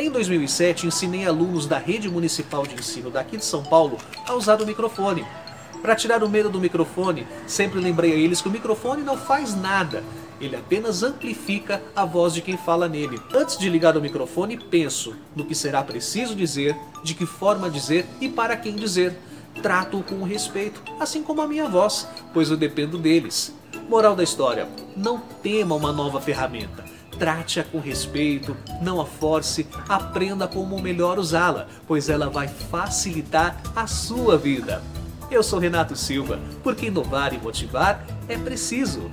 Em 2007, ensinei alunos da rede municipal de ensino daqui de São Paulo a usar o microfone. Para tirar o medo do microfone, sempre lembrei a eles que o microfone não faz nada, ele apenas amplifica a voz de quem fala nele. Antes de ligar o microfone, penso no que será preciso dizer, de que forma dizer e para quem dizer. Trato-o com respeito, assim como a minha voz, pois eu dependo deles. Moral da história: não tema uma nova ferramenta. Trate-a com respeito, não a force, aprenda como melhor usá-la, pois ela vai facilitar a sua vida. Eu sou Renato Silva, porque inovar e motivar é preciso.